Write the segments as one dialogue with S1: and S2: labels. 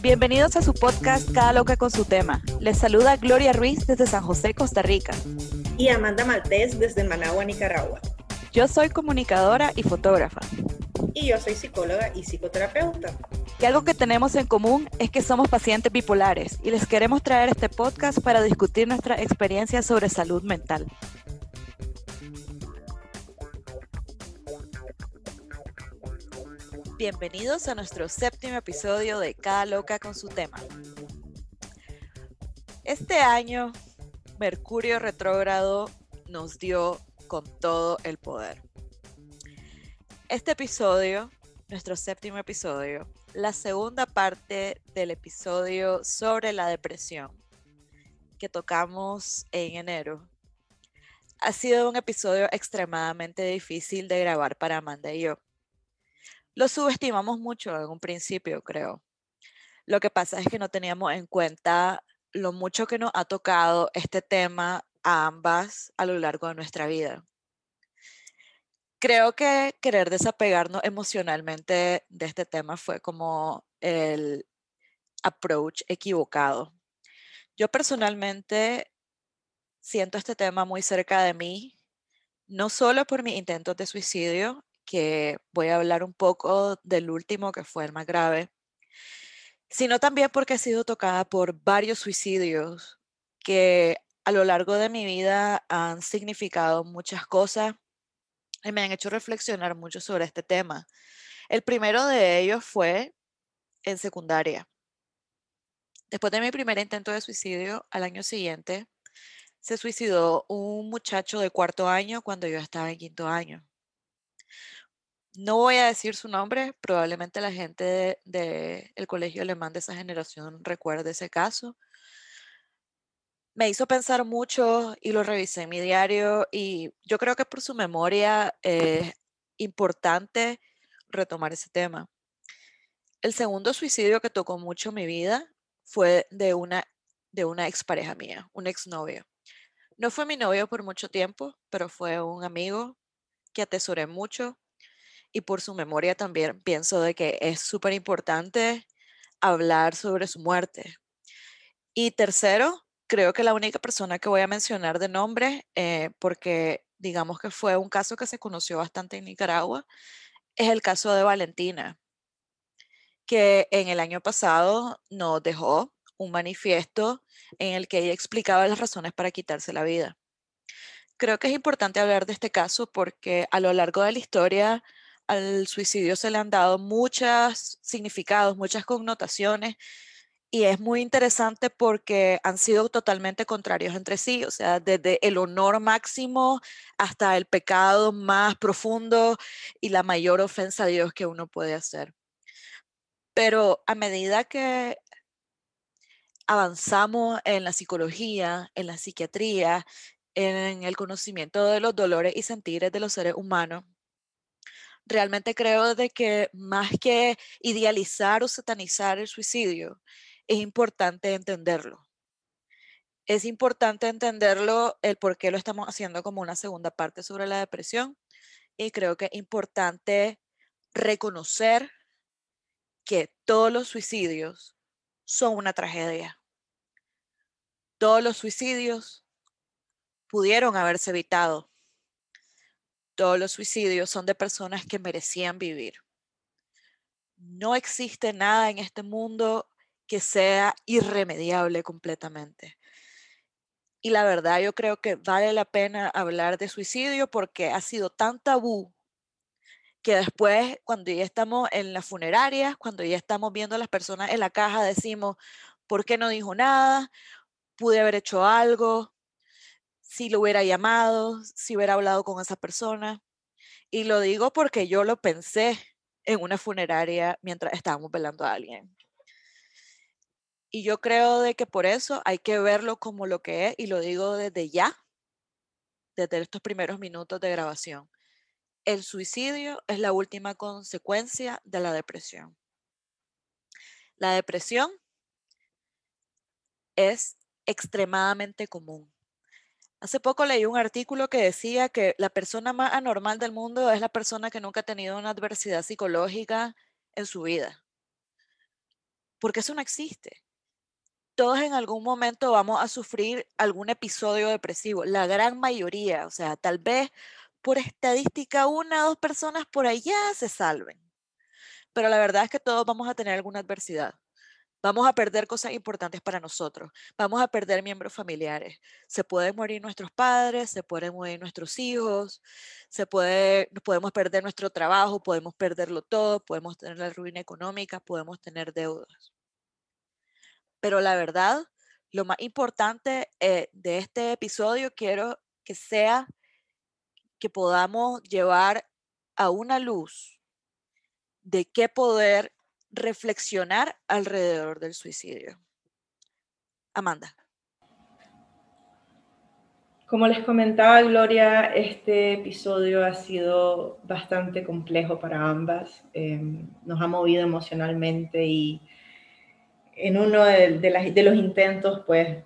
S1: Bienvenidos a su podcast Cada Loca con su tema. Les saluda Gloria Ruiz desde San José, Costa Rica.
S2: Y Amanda Maltés desde Managua, Nicaragua.
S1: Yo soy comunicadora y fotógrafa.
S2: Y yo soy psicóloga y psicoterapeuta.
S1: Y algo que tenemos en común es que somos pacientes bipolares y les queremos traer este podcast para discutir nuestra experiencia sobre salud mental. Bienvenidos a nuestro séptimo episodio de Cada Loca con su tema. Este año, Mercurio retrógrado nos dio con todo el poder. Este episodio, nuestro séptimo episodio, la segunda parte del episodio sobre la depresión que tocamos en enero, ha sido un episodio extremadamente difícil de grabar para Amanda y yo lo subestimamos mucho en un principio, creo. Lo que pasa es que no teníamos en cuenta lo mucho que nos ha tocado este tema a ambas a lo largo de nuestra vida. Creo que querer desapegarnos emocionalmente de este tema fue como el approach equivocado. Yo personalmente siento este tema muy cerca de mí, no solo por mis intentos de suicidio, que voy a hablar un poco del último, que fue el más grave, sino también porque he sido tocada por varios suicidios que a lo largo de mi vida han significado muchas cosas me han hecho reflexionar mucho sobre este tema. El primero de ellos fue en secundaria. Después de mi primer intento de suicidio, al año siguiente, se suicidó un muchacho de cuarto año cuando yo estaba en quinto año. No voy a decir su nombre, probablemente la gente del colegio alemán de esa generación recuerde ese caso. Me hizo pensar mucho y lo revisé en mi diario y yo creo que por su memoria es importante retomar ese tema. El segundo suicidio que tocó mucho mi vida fue de una, de una expareja mía, un exnovio. No fue mi novio por mucho tiempo, pero fue un amigo que atesoré mucho y por su memoria también pienso de que es súper importante hablar sobre su muerte. Y tercero, creo que la única persona que voy a mencionar de nombre, eh, porque digamos que fue un caso que se conoció bastante en Nicaragua, es el caso de Valentina, que en el año pasado nos dejó un manifiesto en el que ella explicaba las razones para quitarse la vida. Creo que es importante hablar de este caso porque a lo largo de la historia al suicidio se le han dado muchos significados, muchas connotaciones y es muy interesante porque han sido totalmente contrarios entre sí, o sea, desde el honor máximo hasta el pecado más profundo y la mayor ofensa a Dios que uno puede hacer. Pero a medida que avanzamos en la psicología, en la psiquiatría, en el conocimiento de los dolores y sentires de los seres humanos, realmente creo de que más que idealizar o satanizar el suicidio, es importante entenderlo. Es importante entenderlo, el por qué lo estamos haciendo como una segunda parte sobre la depresión. Y creo que es importante reconocer que todos los suicidios son una tragedia. Todos los suicidios pudieron haberse evitado todos los suicidios son de personas que merecían vivir. No existe nada en este mundo que sea irremediable completamente. Y la verdad, yo creo que vale la pena hablar de suicidio porque ha sido tan tabú que después, cuando ya estamos en las funerarias, cuando ya estamos viendo a las personas en la caja, decimos, ¿por qué no dijo nada? Pude haber hecho algo, si lo hubiera llamado, si hubiera hablado con esa persona. Y lo digo porque yo lo pensé en una funeraria mientras estábamos velando a alguien. Y yo creo de que por eso hay que verlo como lo que es y lo digo desde ya, desde estos primeros minutos de grabación. El suicidio es la última consecuencia de la depresión. La depresión es extremadamente común Hace poco leí un artículo que decía que la persona más anormal del mundo es la persona que nunca ha tenido una adversidad psicológica en su vida. Porque eso no existe. Todos en algún momento vamos a sufrir algún episodio depresivo. La gran mayoría, o sea, tal vez por estadística una o dos personas por allá se salven. Pero la verdad es que todos vamos a tener alguna adversidad. Vamos a perder cosas importantes para nosotros. Vamos a perder miembros familiares. Se pueden morir nuestros padres, se pueden morir nuestros hijos, se puede, podemos perder nuestro trabajo, podemos perderlo todo, podemos tener la ruina económica, podemos tener deudas. Pero la verdad, lo más importante eh, de este episodio quiero que sea que podamos llevar a una luz de qué poder reflexionar alrededor del suicidio. Amanda.
S2: Como les comentaba Gloria, este episodio ha sido bastante complejo para ambas. Em, nos ha movido emocionalmente y en uno de, los intentos, pues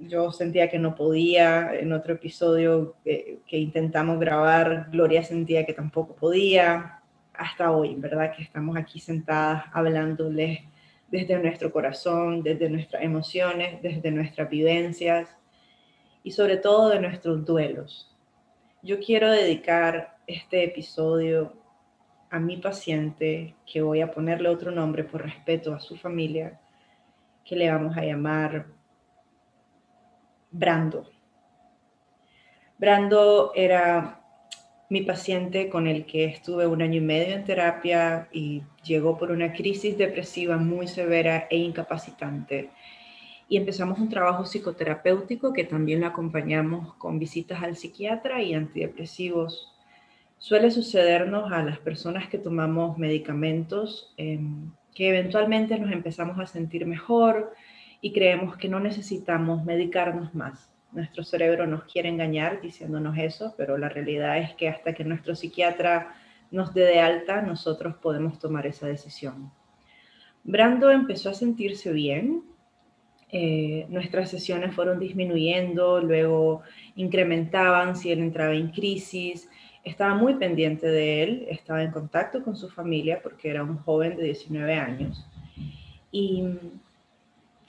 S2: yo sentía que no podía. En otro episodio que intentamos grabar, Gloria sentía que tampoco podía hasta hoy, ¿verdad? Que estamos aquí sentadas hablándoles desde nuestro corazón, desde nuestras emociones, desde nuestras vivencias y sobre todo de nuestros duelos. Yo quiero dedicar este episodio a mi paciente, que voy a ponerle otro nombre por respeto a su familia, que le vamos a llamar Brando. Brando era mi paciente con el que estuve un año y medio en terapia y llegó por una crisis depresiva muy severa e incapacitante. Y empezamos un trabajo psicoterapéutico que también lo acompañamos con visitas al psiquiatra y antidepresivos. Suele sucedernos a las personas que tomamos medicamentos em, que eventualmente nos empezamos a sentir mejor y creemos que no necesitamos medicarnos más. Nuestro cerebro nos quiere engañar diciéndonos eso, pero la realidad es que hasta que nuestro psiquiatra nos dé de alta, nosotros podemos tomar esa decisión. Brando empezó a sentirse bien, eh, nuestras sesiones fueron disminuyendo, luego incrementaban si él entraba en crisis, estaba muy pendiente de él, estaba en contacto con su familia porque era un joven de 19 años. Y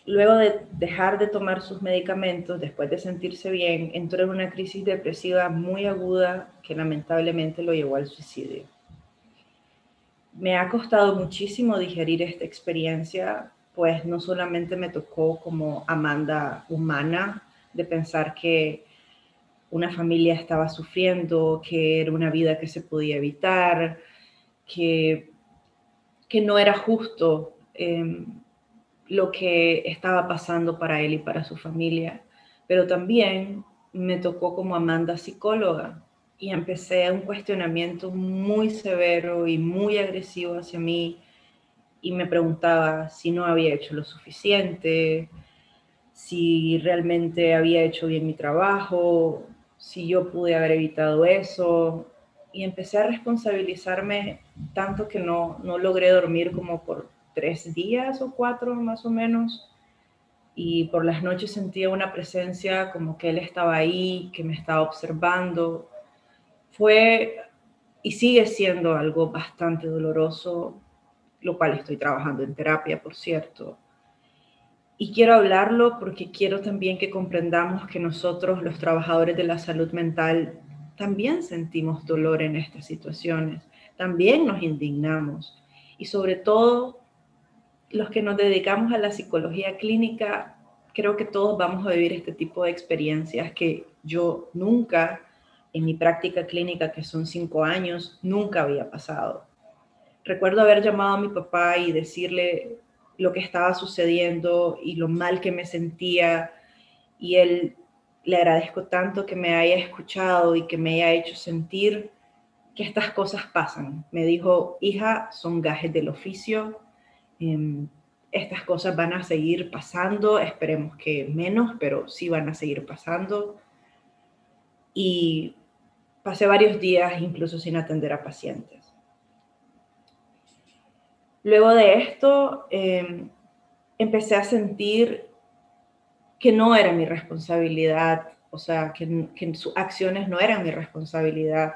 S2: Luego de dejar de tomar sus medicamentos, después de sentirse bien, entró en una crisis depresiva muy aguda que lamentablemente lo llevó al suicidio. Me ha costado muchísimo digerir esta experiencia, pues no solamente me tocó como Amanda humana de pensar que una familia estaba sufriendo, que era una vida que se podía evitar, que, que no era justo. Em, lo que estaba pasando para él y para su familia, pero también me tocó como Amanda psicóloga y empecé un cuestionamiento muy severo y muy agresivo hacia mí y me preguntaba si no había hecho lo suficiente, si realmente había hecho bien mi trabajo, si yo pude haber evitado eso. Y empecé a responsabilizarme tanto que no, no logré dormir como por tres días o cuatro más o menos. Y por las noches sentía una presencia como que él estaba ahí, que me estaba observando. Fue y sigue siendo algo bastante doloroso, lo cual estoy trabajando en terapia, por cierto. Y quiero hablarlo porque quiero también que comprendamos que nosotros, los trabajadores de la salud mental, también sentimos dolor en estas situaciones, también nos indignamos y sobre todo los que nos dedicamos a la psicología clínica, creo que todos vamos a vivir este tipo de experiencias que yo nunca, en mi práctica clínica, que son cinco años, nunca había pasado. Recuerdo haber llamado a mi papá y decirle lo que estaba sucediendo y lo mal que me sentía y él le agradezco tanto que me haya escuchado y que me haya hecho sentir que estas cosas pasan. Me dijo, hija, son gajes del oficio, Em, estas cosas van a seguir pasando, esperemos que menos, pero sí van a seguir pasando. Y pasé varios días incluso sin atender a pacientes. Luego de esto, em, empecé a sentir que no era mi responsabilidad o sea, que, que sus acciones no eran mi responsabilidad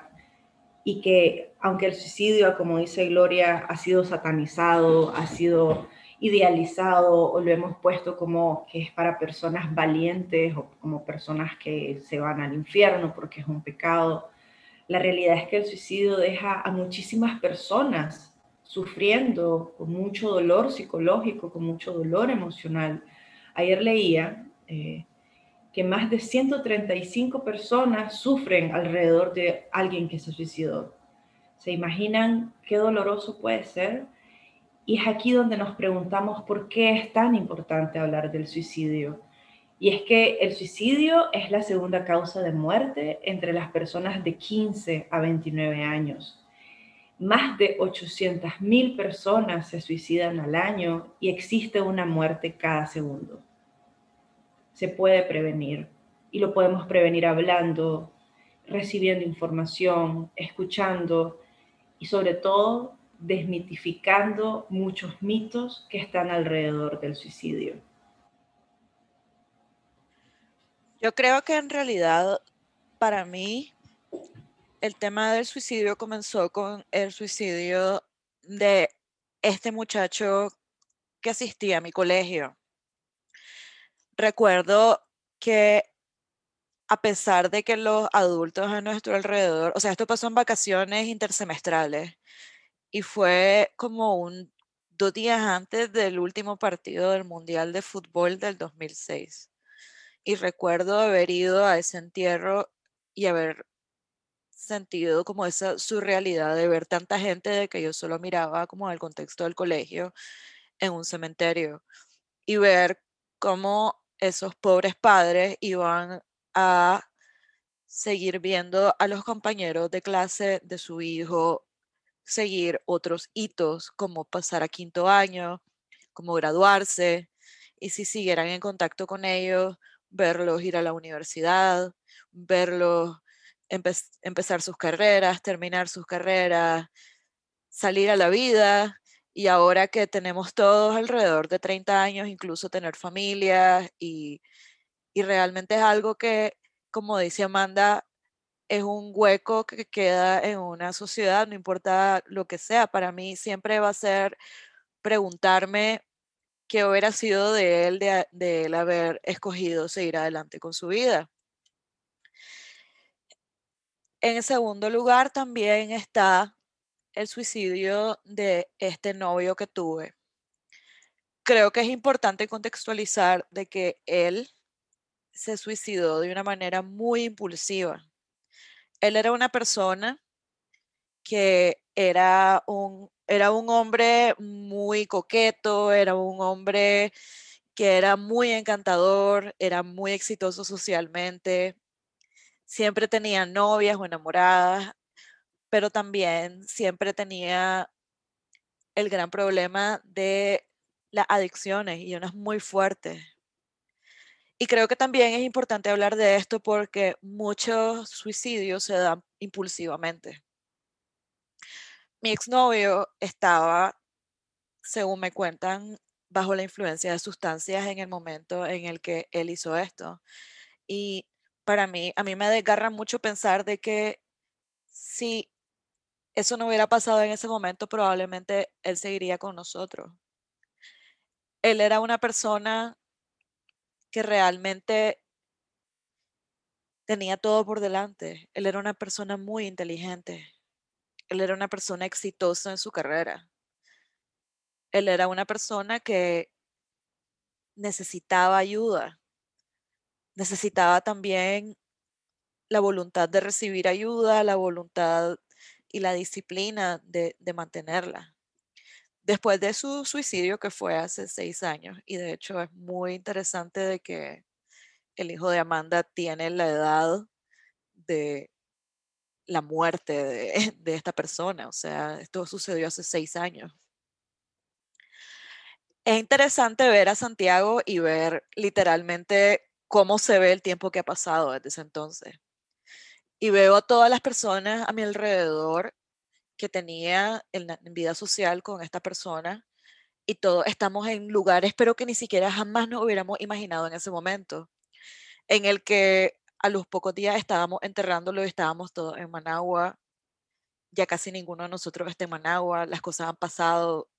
S2: y que aunque el suicidio, como dice Gloria, ha sido satanizado, ha sido idealizado o lo hemos puesto como que es para personas valientes o como personas que se van al infierno porque es un pecado. La realidad es que el suicidio deja a muchísimas personas sufriendo con mucho dolor psicológico, con mucho dolor emocional. Ayer leía eh, que más de 135 personas sufren alrededor de alguien que se suicidó. ¿Se imaginan qué doloroso puede ser? Y es aquí donde nos preguntamos por qué es tan importante hablar del suicidio. Y es que el suicidio es la segunda causa de muerte entre las personas de 15 a 29 años. Más de 800.000 personas se suicidan al año y existe una muerte cada segundo. Se puede prevenir y lo podemos prevenir hablando, recibiendo información, escuchando y sobre todo desmitificando muchos mitos que están alrededor del suicidio.
S1: Yo creo que en realidad para mí el tema del suicidio comenzó con el suicidio de este muchacho que asistía a mi colegio. Recuerdo que a pesar de que los adultos a nuestro alrededor, o sea, esto pasó en vacaciones intersemestrales, y fue como un dos días antes del último partido del Mundial de Fútbol del 2006. Y recuerdo haber ido a ese entierro y haber sentido como esa surrealidad de ver tanta gente de que yo solo miraba como el contexto del colegio en un cementerio y ver cómo esos pobres padres iban a seguir viendo a los compañeros de clase de su hijo seguir otros hitos como pasar a quinto año, como graduarse, y si siguieran en contacto con ellos, verlos ir a la universidad, verlos empezar sus carreras, terminar sus carreras, salir a la vida. Y ahora que tenemos todos alrededor de 30 años, incluso tener familia y, y realmente es algo que, como dice Amanda, es un hueco que queda en una sociedad, no importa lo que sea. Para mí siempre va a ser preguntarme qué hubiera sido de él, de, de él haber escogido seguir adelante con su vida. En segundo lugar, también está el suicidio de este novio que tuve. Creo que es importante contextualizar de que él se suicidó de una manera muy impulsiva él era una persona que era un, era un hombre muy coqueto, era un hombre que era muy encantador, era muy exitoso socialmente, siempre tenía novias o enamoradas, pero también siempre tenía el gran problema de las adicciones y unas muy fuertes. Y creo que también es importante hablar de esto porque muchos suicidios se dan impulsivamente. Mi exnovio estaba, según me cuentan, bajo la influencia de sustancias en el momento en el que él hizo esto. Y para mí, a mí me desgarra mucho pensar de que si eso no hubiera pasado en ese momento, probablemente él seguiría con nosotros. Él era una persona que realmente tenía todo por delante. Él era una persona muy inteligente. Él era una persona exitosa en su carrera. Él era una persona que necesitaba ayuda. Necesitaba también la voluntad de recibir ayuda, la voluntad y la disciplina de, de mantenerla después de su suicidio, que fue hace seis años, y de hecho es muy interesante de que el hijo de Amanda tiene la edad de la muerte de, de esta persona, o sea, esto sucedió hace seis años. Es interesante ver a Santiago y ver literalmente cómo se ve el tiempo que ha pasado desde ese entonces. Y veo a todas las personas a mi alrededor que tenía en, vida social con esta persona y todos estamos en lugares, pero que ni siquiera jamás nos hubiéramos imaginado en ese momento, en el que a los pocos días estábamos enterrándolo y estábamos todos en Managua. Ya casi ninguno de nosotros está en Managua, las cosas han pasado.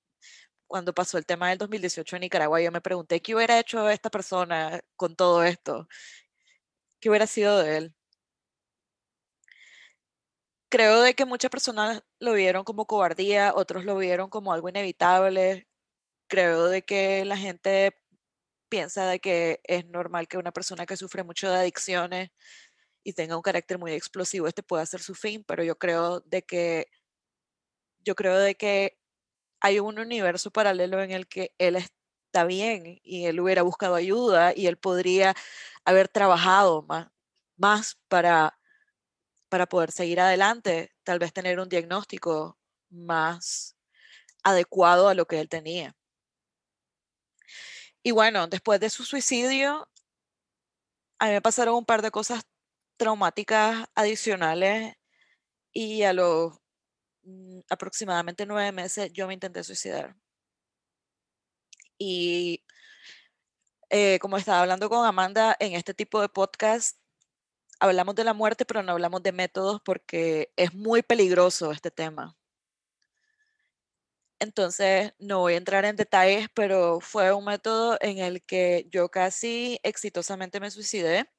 S1: Cuando pasó el tema del 2018 en Nicaragua, yo me pregunté qué hubiera hecho esta persona con todo esto, qué hubiera sido de él. Creo de que muchas personas lo vieron como cobardía, otros lo vieron como algo inevitable. Creo de que la gente piensa de que es normal que una persona que sufre mucho de adicciones y tenga un carácter muy explosivo, este pueda ser su fin, pero yo creo de que yo creo de que hay un universo paralelo en el que él está bien y él hubiera buscado ayuda y él podría haber trabajado más, para, para poder seguir adelante, tal vez tener un diagnóstico más adecuado a lo que él tenía. Y bueno, después de su suicidio, a mí me pasaron un par de cosas traumáticas adicionales y a los aproximadamente nueve meses yo me intenté suicidar. Y eh, como estaba hablando con Amanda, en este tipo de podcast hablamos de la muerte, pero no hablamos de métodos porque es muy peligroso este tema. Entonces, no voy a entrar en detalles, pero fue un método en el que yo casi exitosamente me suicidé.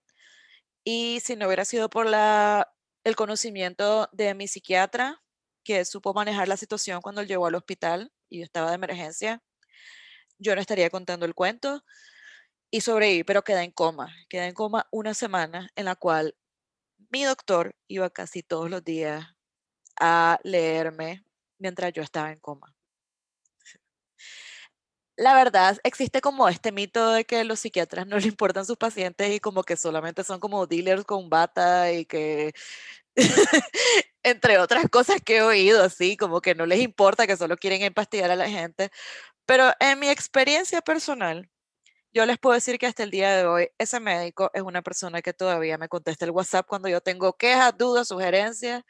S1: Y si no hubiera sido por la, el conocimiento de mi psiquiatra, que supo manejar la situación cuando él llegó al hospital y estaba de emergencia, yo no estaría contando el cuento. Y sobreviví, pero quedé en coma. Quedé en coma una semana en la cual mi doctor iba casi todos los días a leerme mientras yo estaba en coma la verdad, existe como este mito de que los psiquiatras no le importan sus pacientes y como que solamente son como dealers con bata y que, entre otras cosas que he oído, así, como que no les importa, que solo quieren empastillar a la gente. Pero en mi experiencia personal, yo les puedo decir que hasta el día de hoy, ese médico es una persona que todavía me contesta el WhatsApp cuando yo tengo quejas, dudas, sugerencias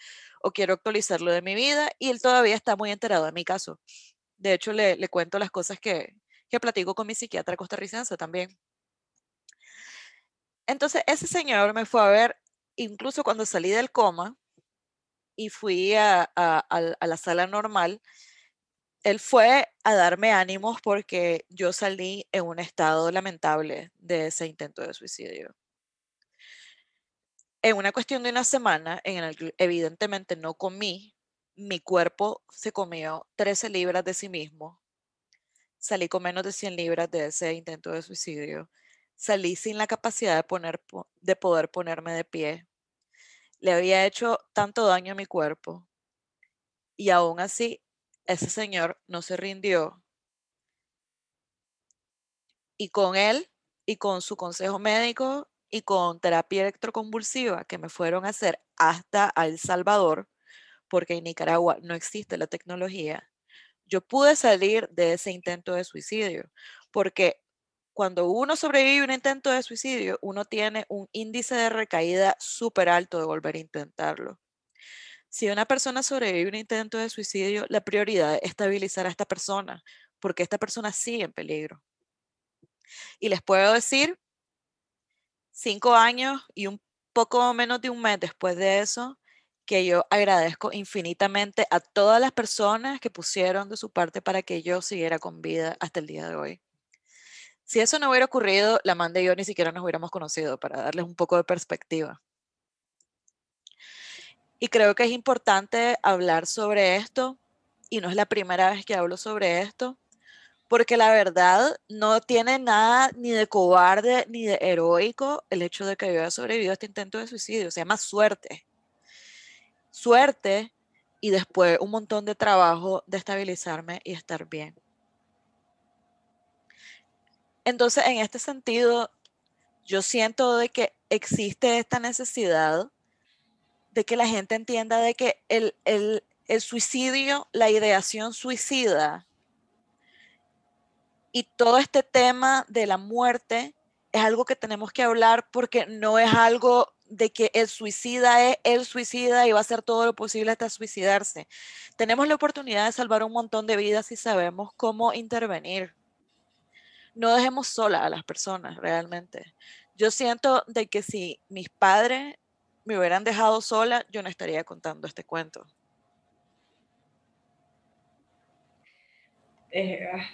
S1: o quiero actualizarlo de mi vida y él todavía está muy enterado de mi caso. De hecho, le, le cuento las cosas que, que platico con mi psiquiatra costarricense también. Entonces, ese señor me fue a ver incluso cuando salí del coma y fui a, a la sala normal. Él fue a darme ánimos porque yo salí en un estado lamentable de ese intento de suicidio. En una cuestión de una semana, en el que evidentemente no comí, mi cuerpo se comió 13 libras de sí mismo salí con menos de 100 libras de ese intento de suicidio. Salí sin la capacidad de, poner, de poder ponerme de pie. Le había hecho tanto daño a mi cuerpo. Y aún así, ese señor no se rindió. Y con él y con su consejo médico y con terapia electroconvulsiva que me fueron a hacer hasta El Salvador, porque en Nicaragua no existe la tecnología, yo pude salir de ese intento de suicidio, porque cuando uno sobrevive a un intento de suicidio, uno tiene un índice de recaída súper alto de volver a intentarlo. Si una persona sobrevive a un intento de suicidio, la prioridad es estabilizar a esta persona, porque esta persona sigue en peligro. Y les puedo decir, cinco años y un poco menos de un mes después de eso, que yo agradezco infinitamente a todas las personas que pusieron de su parte para que yo siguiera con vida hasta el día de hoy. Si eso no hubiera ocurrido, la Amanda y yo ni siquiera nos hubiéramos conocido, para darles un poco de perspectiva. Y creo que es importante hablar sobre esto, y no es la primera vez que hablo sobre esto, porque la verdad no tiene nada ni de cobarde ni de heroico el hecho de que yo haya sobrevivido a este intento de suicidio, se llama suerte suerte y después un montón de trabajo de estabilizarme y estar bien. Entonces, en este sentido, yo siento de que existe esta necesidad de que la gente entienda de que el, el, el suicidio, la ideación suicida y todo este tema de la muerte es algo que tenemos que hablar porque no es algo de que el suicida es el suicida y va a hacer todo lo posible hasta suicidarse. Tenemos la oportunidad de salvar un montón de vidas si sabemos cómo intervenir. No dejemos sola a las personas realmente. Yo siento de que si mis padres me hubieran dejado sola, yo no estaría contando este cuento.
S2: Ah,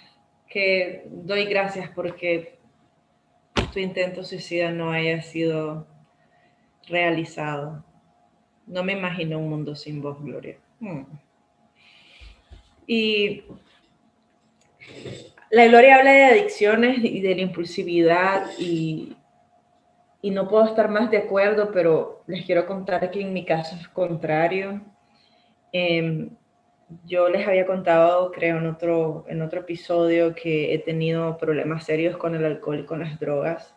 S2: que doy gracias porque tu intento suicida no haya sido realizado. No me imagino un mundo sin vos, Gloria. Hmm. Y la Gloria habla de adicciones y de la impulsividad y, no puedo estar más de acuerdo, pero les quiero contar que en mi caso es contrario. Em, yo les había contado, creo, en otro, en otro episodio que he tenido problemas serios con el alcohol y con las drogas.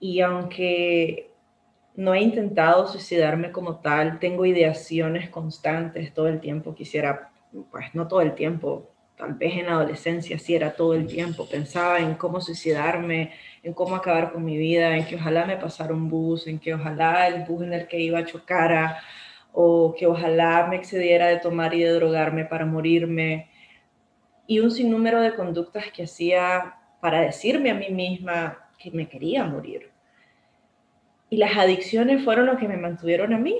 S2: y aunque no he intentado suicidarme como tal, tengo ideaciones constantes todo el tiempo. Quisiera, pues no todo el tiempo, tal vez en la adolescencia sí era todo el tiempo. Pensaba en cómo suicidarme, en cómo acabar con mi vida, en que ojalá me pasara un bus, en que ojalá el bus en el que iba chocara o que ojalá me excediera de tomar y de drogarme para morirme, y un sinnúmero de conductas que hacía para decirme a mí misma que me quería morir. Y las adicciones fueron lo que me mantuvieron a mí.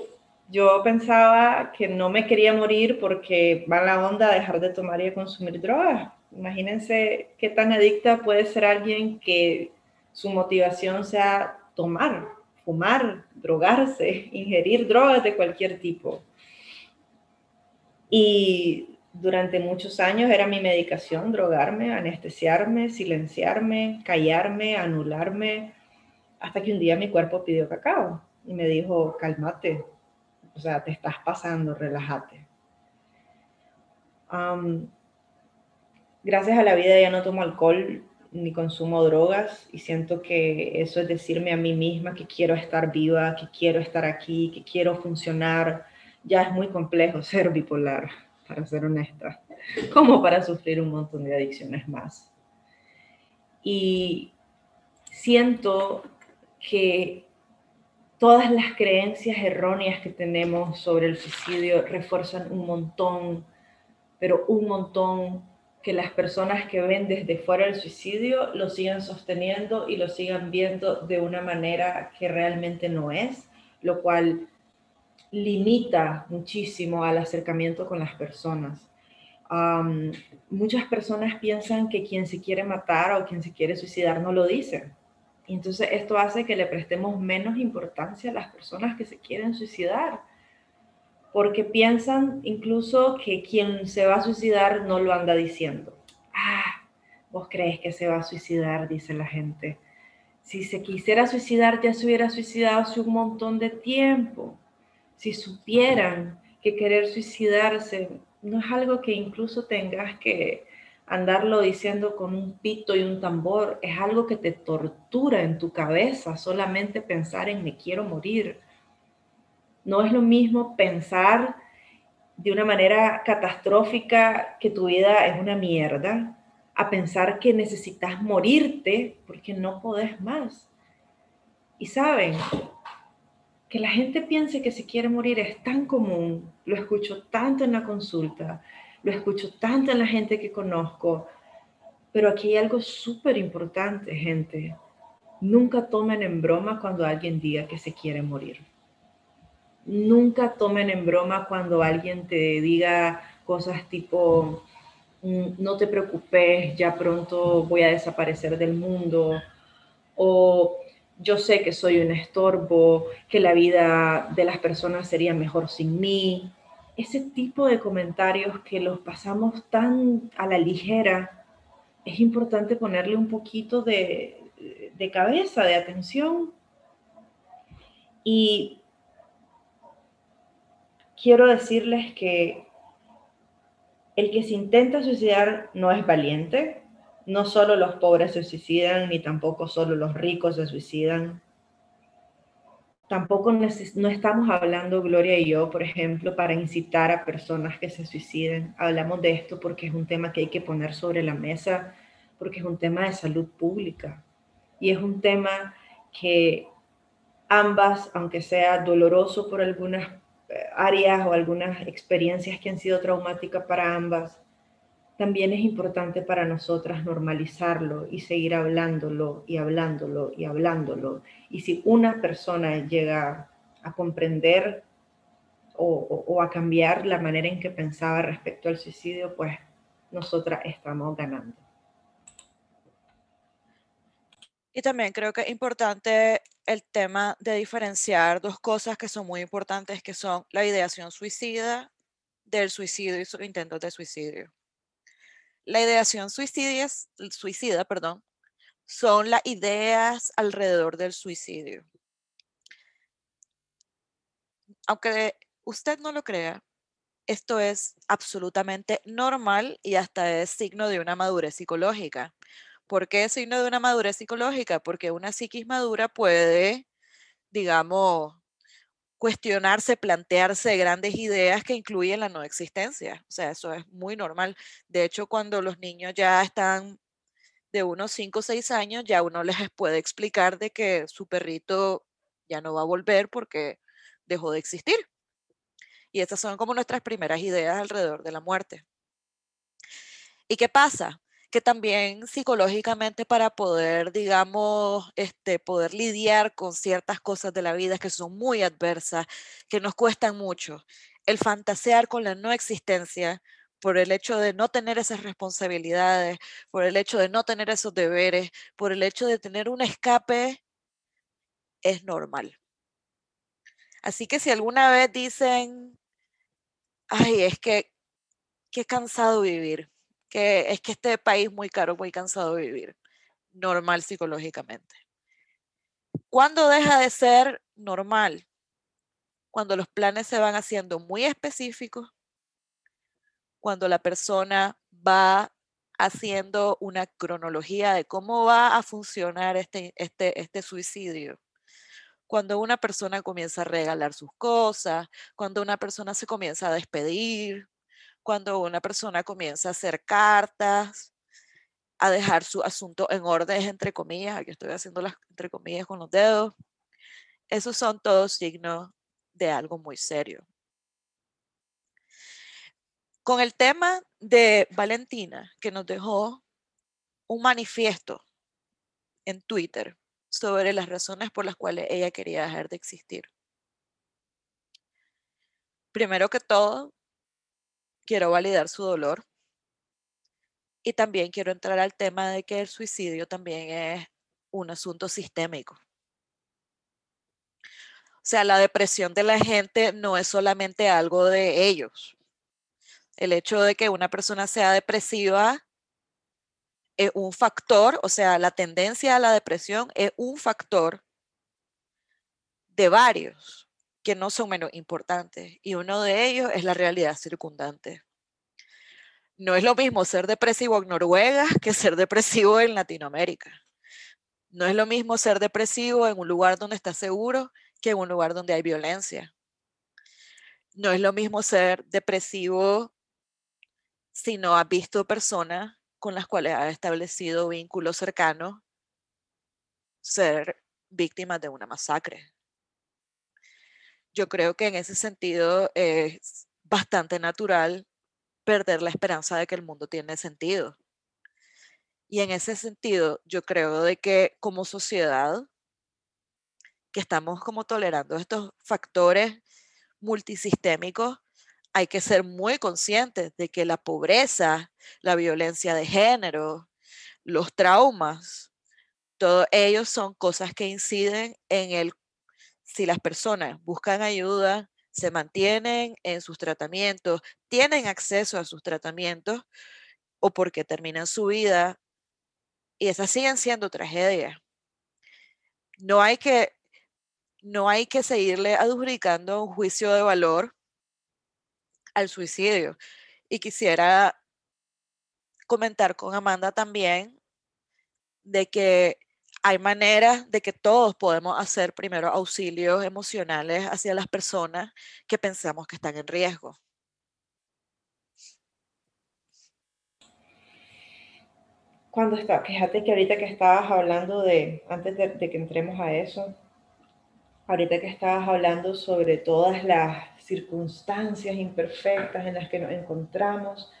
S2: Yo pensaba que no me quería morir porque va la onda dejar de tomar y de consumir drogas. Imagínense qué tan adicta puede ser alguien que su motivación sea tomar fumar, drogarse, ingerir drogas de cualquier tipo. Y durante muchos años era mi medicación drogarme, anestesiarme, silenciarme, callarme, anularme, hasta que un día mi cuerpo pidió cacao y me dijo, cálmate, o sea, te estás pasando, relájate. gracias a la vida ya no tomo alcohol ni consumo drogas y siento que eso es decirme a mí misma que quiero estar viva, que quiero estar aquí, que quiero funcionar. Ya es muy complejo ser bipolar, para ser honesta, como para sufrir un montón de adicciones más. Y siento que todas las creencias erróneas que tenemos sobre el suicidio refuerzan un montón, pero un montón que las personas que ven desde fuera el suicidio lo sigan sosteniendo y lo sigan viendo de una manera que realmente no es, lo cual limita muchísimo al acercamiento con las personas. muchas personas piensan que quien se quiere matar o quien se quiere suicidar no lo dice. Entonces esto hace que le prestemos menos importancia a las personas que se quieren suicidar porque piensan incluso que quien se va a suicidar no lo anda diciendo. Ah, vos crees que se va a suicidar, dice la gente. Si se quisiera suicidar, ya se hubiera suicidado hace un montón de tiempo. Si supieran que querer suicidarse no es algo que incluso tengas que andarlo diciendo con un pito y un tambor, es algo que te tortura en tu cabeza solamente pensar en me quiero morir no es lo mismo pensar de una manera catastrófica que tu vida es una mierda, a pensar que necesitas morirte porque no podés más. Y saben, que la gente piense que se quiere morir es tan común, lo escucho tanto en la consulta, lo escucho tanto en la gente que conozco, pero aquí hay algo súper importante, gente. Nunca tomen en broma cuando alguien diga que se quiere morir nunca tomen en broma cuando alguien te diga cosas tipo, mm, no te preocupes, ya pronto voy a desaparecer del mundo, o yo sé que soy un estorbo, que la vida de las personas sería mejor sin mí. Ese tipo de comentarios que los pasamos tan a la ligera, es importante ponerle un poquito de, de cabeza, de atención. Y quiero decirles que el que se intenta suicidar no es valiente. No solo los pobres se suicidan, ni tampoco solo los ricos se suicidan. Tampoco no estamos hablando, Gloria y yo, por ejemplo, para incitar a personas que se suiciden. Hablamos de esto porque es un tema que hay que poner sobre la mesa, porque es un tema de salud pública. Y es un tema que ambas, aunque sea doloroso por algunas áreas o algunas experiencias que han sido traumáticas para ambas, también es importante para nosotras normalizarlo y seguir hablándolo y hablándolo y hablándolo. Y si una persona llega a comprender o, a cambiar la manera en que pensaba respecto al suicidio, pues nosotras estamos ganando.
S1: Y también creo que es importante el tema de diferenciar dos cosas que son muy importantes, que son la ideación suicida del suicidio y sus intentos de suicidio. La ideación suicida, perdón, son las ideas alrededor del suicidio. Aunque usted no lo crea, esto es absolutamente normal y hasta es signo de una madurez psicológica. ¿Por qué es signo de una madurez psicológica? Porque una psiquis madura puede, digamos, cuestionarse, plantearse grandes ideas que incluyen la no existencia. O sea, eso es muy normal. De hecho, cuando los niños ya están de unos 5 o 6 años, ya uno les puede explicar de que su perrito ya no va a volver porque dejó de existir. Y estas son como nuestras primeras ideas alrededor de la muerte. ¿Y qué pasa? Que también psicológicamente para poder, digamos, este, poder lidiar con ciertas cosas de la vida que son muy adversas, que nos cuestan mucho, el fantasear con la no existencia por el hecho de no tener esas responsabilidades, por el hecho de no tener esos deberes, por el hecho de tener un escape, es normal. Así que si alguna vez dicen, ay, es que qué cansado vivir, que es que este país muy caro, muy cansado de vivir, normal psicológicamente. ¿Cuándo deja de ser normal? Cuando los planes se van haciendo muy específicos, cuando la persona va haciendo una cronología de cómo va a funcionar este, este, este suicidio cuando una persona comienza a regalar sus cosas, cuando una persona se comienza a despedir, cuando una persona comienza a hacer cartas, a dejar su asunto en orden, entre comillas, aquí estoy haciendo las entre comillas con los dedos, esos son todos signos de algo muy serio. Con el tema de Valentina, que nos dejó un manifiesto en Twitter sobre las razones por las cuales ella quería dejar de existir. Primero que todo, quiero validar su dolor y también quiero entrar al tema de que el suicidio también es un asunto sistémico. O sea, la depresión de la gente no es solamente algo de ellos. El hecho de que una persona sea depresiva es un factor, o sea, la tendencia a la depresión es un factor de varios que no son menos importantes y uno de ellos es la realidad circundante. No es lo mismo ser depresivo en Noruega que ser depresivo en Latinoamérica. No es lo mismo ser depresivo en un lugar donde estás seguro que en un lugar donde hay violencia. No es lo mismo ser depresivo si no has visto personas con las cuales ha establecido vínculos cercanos ser víctimas de una masacre. Yo creo que en ese sentido es bastante natural perder la esperanza de que el mundo tiene sentido. Y en ese sentido, yo creo de que como sociedad, que estamos como tolerando estos factores multisistémicos, hay que ser muy conscientes de que la pobreza, la violencia de género, los traumas, todos ellos son cosas que inciden en el, si las personas buscan ayuda, se mantienen en sus tratamientos, tienen acceso a sus tratamientos o porque terminan su vida y esas siguen siendo tragedias. No hay que, no hay que seguirle adjudicando un juicio de valor al suicidio. Y quisiera comentar con Amanda también de que hay maneras de que todos podemos hacer primero auxilios emocionales hacia las personas que pensamos que están en riesgo.
S2: Cuando está, fíjate que ahorita que estabas hablando de, antes de, que entremos a eso, ahorita que estabas hablando sobre todas las circunstancias imperfectas en las que nos encontramos,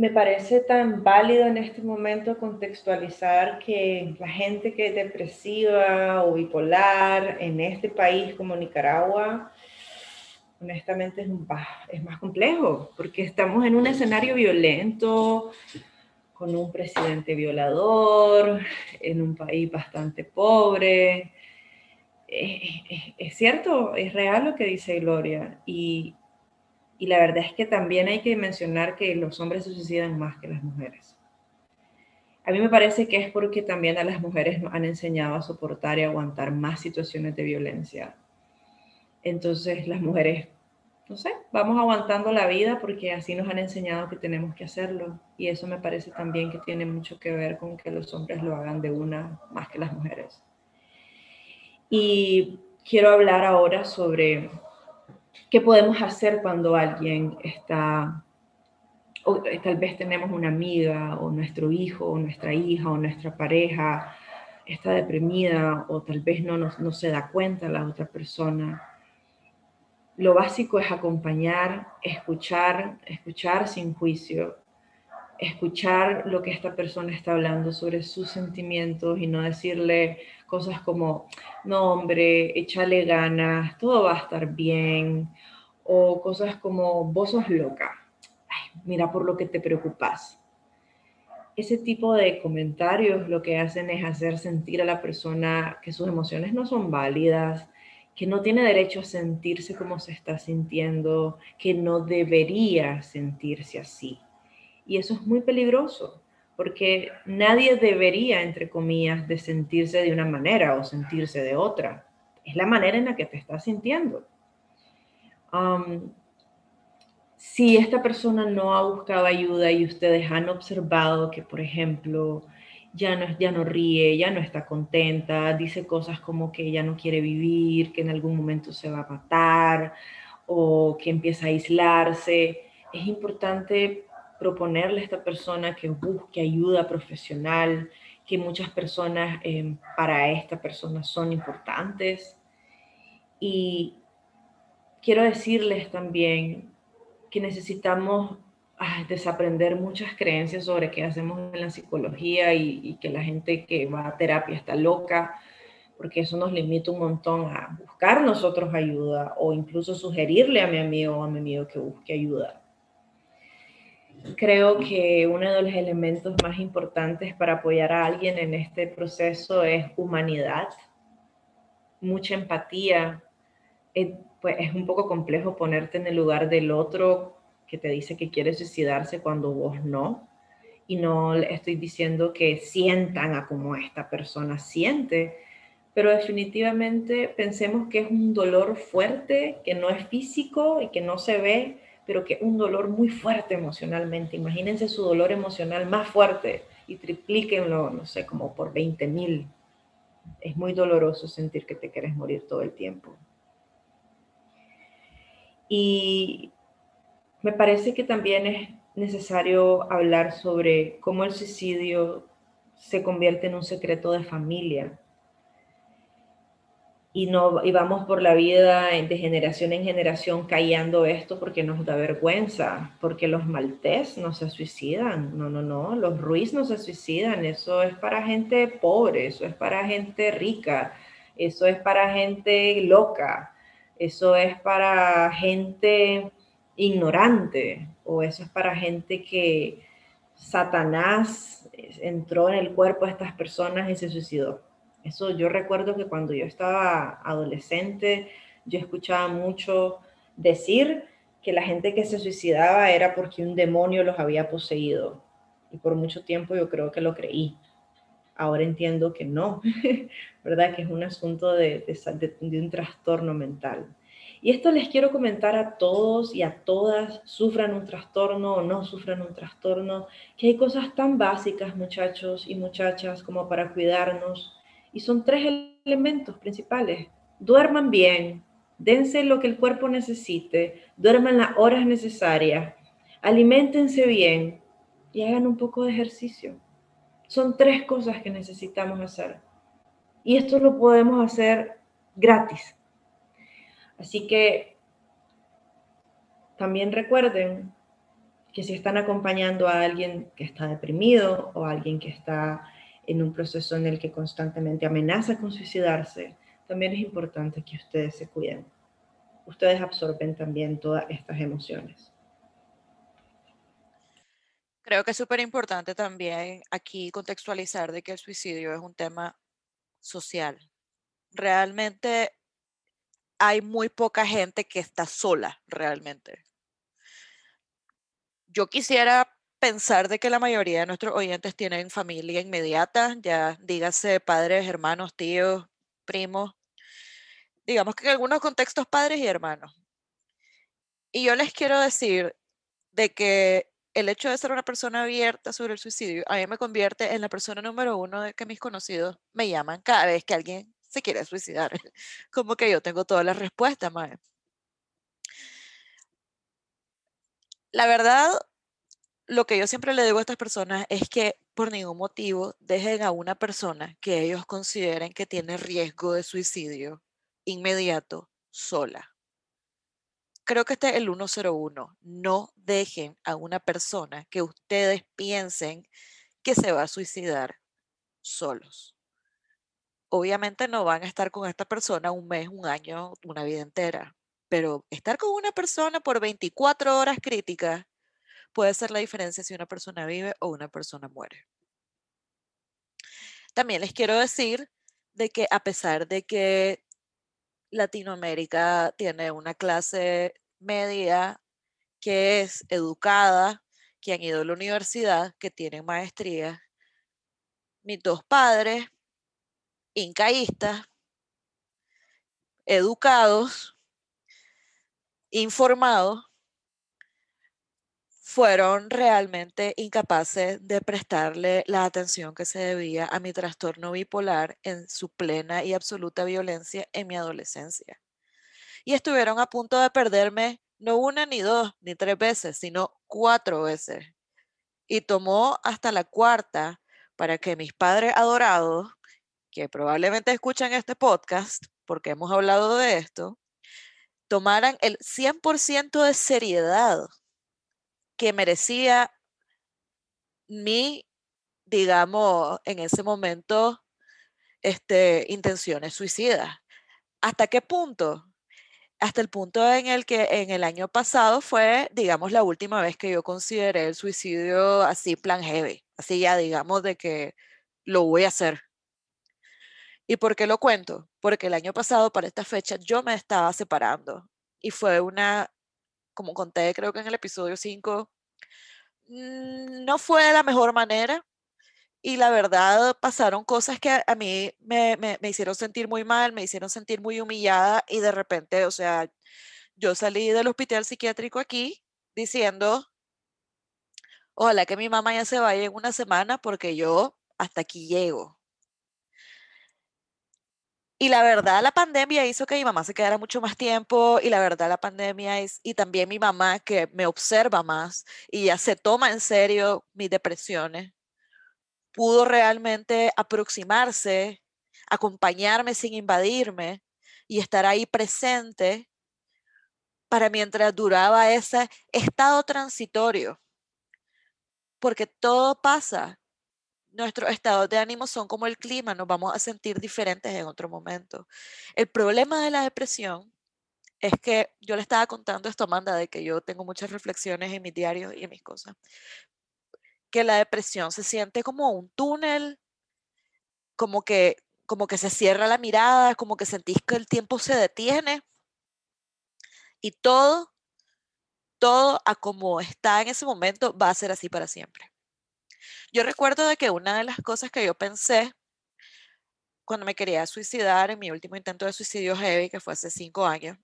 S2: me parece tan válido en este momento contextualizar que la gente que es depresiva o bipolar en este país como Nicaragua, honestamente es, es más complejo, porque estamos en un escenario violento, con un presidente violador, en un país bastante pobre. es cierto, es real lo que dice Gloria, y, y la verdad es que también hay que mencionar que los hombres se suicidan más que las mujeres. A mí me parece que es porque también a las mujeres nos han enseñado a soportar y aguantar más situaciones de violencia. Entonces las mujeres, no sé, vamos aguantando la vida porque así nos han enseñado que tenemos que hacerlo. Y eso me parece también que tiene mucho que ver con que los hombres lo hagan de una más que las mujeres. Y quiero hablar ahora sobre ¿Qué podemos hacer cuando alguien está, o tal vez tenemos una amiga o nuestro hijo o nuestra hija o nuestra pareja está deprimida o tal vez no, no se da cuenta la otra persona? Lo básico es acompañar, escuchar, escuchar sin juicio, escuchar lo que esta persona está hablando sobre sus sentimientos y no decirle cosas como, no hombre, échale ganas, todo va a estar bien, o cosas como, vos sos loca, mira por lo que te preocupas. Ese tipo de comentarios lo que hacen es hacer sentir a la persona que sus emociones no son válidas, que no tiene derecho a sentirse como se está sintiendo, que no debería sentirse así. Y eso es muy peligroso, porque nadie debería, entre comillas, de sentirse de una manera o sentirse de otra. Es la manera en la que te estás sintiendo. si esta persona no ha buscado ayuda y ustedes han observado que, por ejemplo, ya no, ya no ríe, ya no está contenta, dice cosas como que ya no quiere vivir, que en algún momento se va a matar o que empieza a aislarse, es importante proponerle a esta persona que busque ayuda profesional, que muchas personas em, para esta persona son importantes. Y quiero decirles también que necesitamos desaprender muchas creencias sobre qué hacemos en la psicología y, y que la gente que va a terapia está loca, porque eso nos limita un montón a buscar nosotros ayuda o incluso sugerirle a mi amigo o a mi amigo que busque ayuda creo que uno de los elementos más importantes para apoyar a alguien en este proceso es humanidad, mucha empatía. Eh, pues es un poco complejo ponerte en el lugar del otro que te dice que quiere suicidarse cuando vos no. Y no estoy diciendo que sientan a como esta persona siente, pero definitivamente pensemos que es un dolor fuerte, que no es físico y que no se ve, pero que un dolor muy fuerte emocionalmente. Imagínense su dolor emocional más fuerte y triplíquenlo, no sé, como por 20 mil. Es muy doloroso sentir que te quieres morir todo el tiempo. Y me parece que también es necesario hablar sobre cómo el suicidio se convierte en un secreto de familia y, no, y vamos por la vida de generación en generación callando esto porque nos da vergüenza, porque los maltés no se suicidan, no, no, no, los Ruiz no se suicidan, eso es para gente pobre, eso es para gente rica, eso es para gente loca, eso es para gente ignorante o eso es para gente que Satanás entró en el cuerpo de estas personas y se suicidó. Eso yo recuerdo que cuando yo estaba adolescente, yo escuchaba mucho decir que la gente que se suicidaba era porque un demonio los había poseído. Y por mucho tiempo yo creo que lo creí. Ahora entiendo que no, ¿verdad? Que es un asunto de, de, un trastorno mental. Y esto les quiero comentar a todos y a todas, sufran un trastorno o no sufran un trastorno, que hay cosas tan básicas, muchachos y muchachas, como para cuidarnos, y son tres elementos principales. Duerman bien, dense lo que el cuerpo necesite, duerman las horas necesarias, alimentense bien y hagan un poco de ejercicio. Son tres cosas que necesitamos hacer. Y esto lo podemos hacer gratis. Así que también recuerden que si están acompañando a alguien que está deprimido o a alguien que está en un proceso en el que constantemente amenaza con suicidarse, también es importante que ustedes se cuiden. Ustedes absorben también todas estas emociones.
S1: Creo que es súper importante también aquí contextualizar de que el suicidio es un tema social. Realmente hay muy poca gente que está sola, realmente. Yo quisiera pensar de que la mayoría de nuestros oyentes tienen familia inmediata, ya dígase padres, hermanos, tíos, primos, digamos que en algunos contextos padres y hermanos. Y yo les quiero decir de que el hecho de ser una persona abierta sobre el suicidio a mí me convierte en la persona número uno de que mis conocidos me llaman cada vez que alguien se quiere suicidar. Como que yo tengo todas las respuestas, mae. La verdad, lo que yo siempre le digo a estas personas es que por ningún motivo dejen a una persona que ellos consideren que tiene riesgo de suicidio inmediato sola. Creo que este es el 101. No dejen a una persona que ustedes piensen que se va a suicidar solos. Obviamente no van a estar con esta persona un mes, un año, una vida entera, pero estar con una persona por 24 horas críticas puede ser la diferencia si una persona vive o una persona muere. También les quiero decir de que a pesar de que Latinoamérica tiene una clase media que es educada, que han ido a la universidad, que tienen maestría, mis dos padres, incaístas, educados, informados, fueron realmente incapaces de prestarle la atención que se debía a mi trastorno bipolar en su plena y absoluta violencia en mi adolescencia. Y estuvieron a punto de perderme no una ni dos ni tres veces, sino cuatro veces. Y tomó hasta la cuarta para que mis padres adorados, que probablemente escuchan este podcast, porque hemos hablado de esto, tomaran el 100% de seriedad que merecía mi, digamos, en ese momento, este, intenciones suicidas. ¿Hasta qué punto? Hasta el punto en el que en el año pasado fue, digamos, la última vez que yo consideré el suicidio así plan heavy, así ya digamos de que lo voy a hacer. ¿Y por qué lo cuento? Porque el año pasado, para esta fecha, yo me estaba separando y fue una como conté creo que en el episodio 5, mm, no fue de la mejor manera. Y la verdad pasaron cosas que a mí me, me, me hicieron sentir muy mal, me hicieron sentir muy humillada y de repente, o sea, yo salí del hospital psiquiátrico aquí diciendo, ojalá que mi mamá ya se vaya en una semana porque yo hasta aquí llego. Y la verdad, la pandemia hizo que mi mamá se quedara mucho más tiempo y la verdad, la pandemia y también mi mamá que me observa más y ya se toma en serio mis depresiones, pudo realmente aproximarse, acompañarme sin invadirme y estar ahí presente para mientras duraba ese estado transitorio. Porque todo pasa nuestros estados de ánimo son como el clima, nos vamos a sentir diferentes en otro momento. El problema de la depresión es que yo le estaba contando esto a Amanda de que yo tengo muchas reflexiones en mis diarios y en mis cosas, que la depresión se siente como un túnel, como que, como que se cierra la mirada, como que sentís que el tiempo se detiene y todo, todo a como está en ese momento va a ser así para siempre. Yo recuerdo de que una de las cosas que yo pensé cuando me quería suicidar en mi último intento de suicidio heavy, que fue hace cinco años,